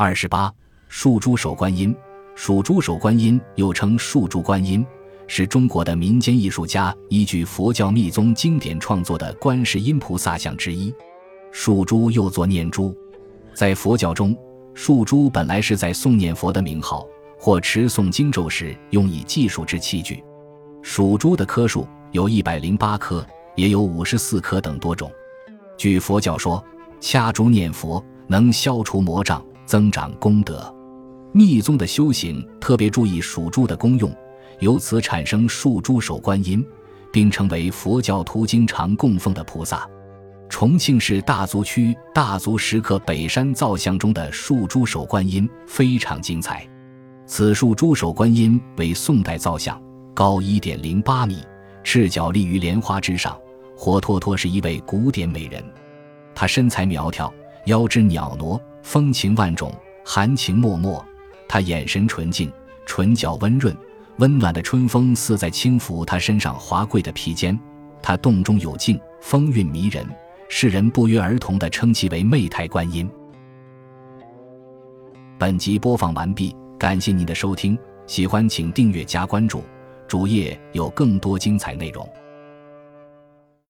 二十八，树珠手观音，数珠手观音又称树珠观音，是中国的民间艺术家依据佛教密宗经典创作的观世音菩萨像之一。树珠又作念珠，在佛教中，树珠本来是在诵念佛的名号或持诵经咒时用以计数之器具。属珠的颗数有一百零八颗，也有五十四颗等多种。据佛教说，掐珠念佛能消除魔障。增长功德，密宗的修行特别注意属珠的功用，由此产生树珠手观音，并成为佛教徒经常供奉的菩萨。重庆市大足区大足石刻北山造像中的树珠手观音非常精彩。此树珠手观音为宋代造像，高一点零八米，赤脚立于莲花之上，活脱脱是一位古典美人。她身材苗条，腰肢袅娜。风情万种，含情脉脉。他眼神纯净，唇角温润，温暖的春风似在轻抚他身上华贵的披肩。他动中有静，风韵迷人，世人不约而同地称其为媚态观音。本集播放完毕，感谢您的收听，喜欢请订阅加关注，主页有更多精彩内容。